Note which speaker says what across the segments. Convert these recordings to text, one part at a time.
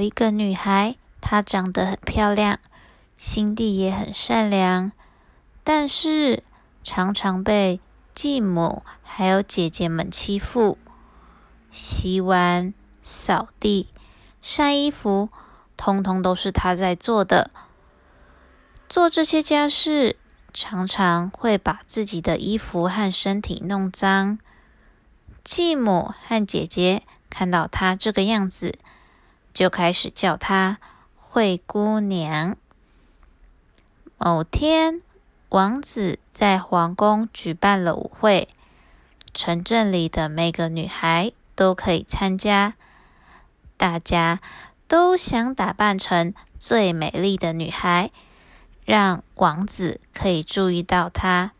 Speaker 1: 有一个女孩，她长得很漂亮，心地也很善良，但是常常被继母还有姐姐们欺负。洗碗、扫地、晒衣服，通通都是她在做的。做这些家事，常常会把自己的衣服和身体弄脏。继母和姐姐看到她这个样子，就开始叫她“灰姑娘”。某天，王子在皇宫举办了舞会，城镇里的每个女孩都可以参加，大家都想打扮成最美丽的女孩，让王子可以注意到她。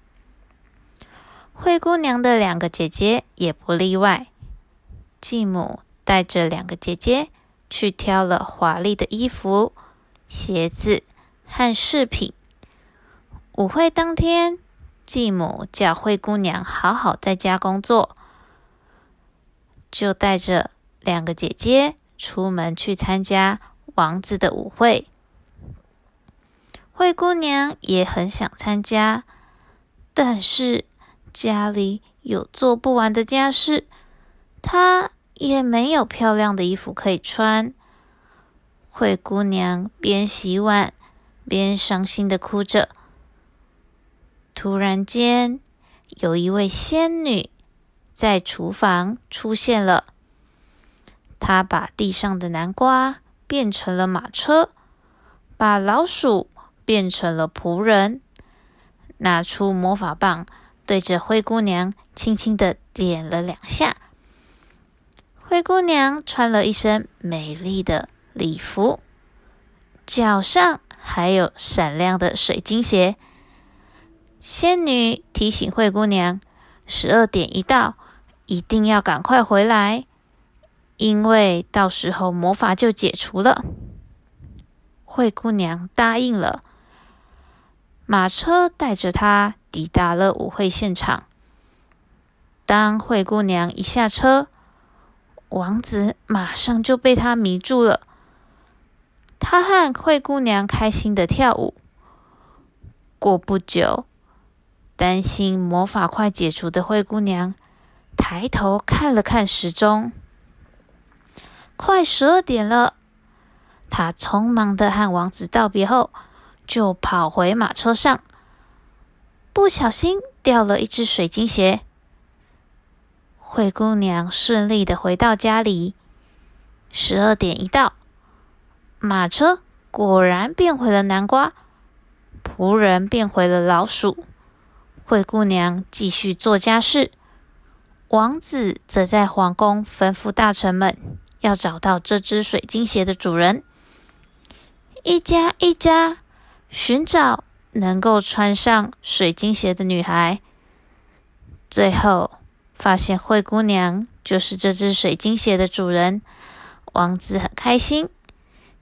Speaker 1: 灰姑娘的两个姐姐也不例外。继母带着两个姐姐去挑了华丽的衣服、鞋子和饰品。舞会当天，继母叫灰姑娘好好在家工作，就带着两个姐姐出门去参加王子的舞会。灰姑娘也很想参加，但是。家里有做不完的家事，她也没有漂亮的衣服可以穿。灰姑娘边洗碗边伤心的哭着。突然间，有一位仙女在厨房出现了。她把地上的南瓜变成了马车，把老鼠变成了仆人，拿出魔法棒。对着灰姑娘轻轻的点了两下，灰姑娘穿了一身美丽的礼服，脚上还有闪亮的水晶鞋。仙女提醒灰姑娘，十二点一到，一定要赶快回来，因为到时候魔法就解除了。灰姑娘答应了，马车带着她。抵达了舞会现场。当灰姑娘一下车，王子马上就被她迷住了。他和灰姑娘开心的跳舞。过不久，担心魔法快解除的灰姑娘抬头看了看时钟，快十二点了。她匆忙的和王子道别后，就跑回马车上。不小心掉了一只水晶鞋，灰姑娘顺利的回到家里。十二点一到，马车果然变回了南瓜，仆人变回了老鼠。灰姑娘继续做家事，王子则在皇宫吩咐大臣们要找到这只水晶鞋的主人，一家一家寻找。能够穿上水晶鞋的女孩，最后发现灰姑娘就是这只水晶鞋的主人。王子很开心，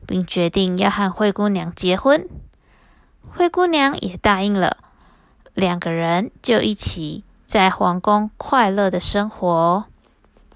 Speaker 1: 并决定要和灰姑娘结婚。灰姑娘也答应了，两个人就一起在皇宫快乐的生活。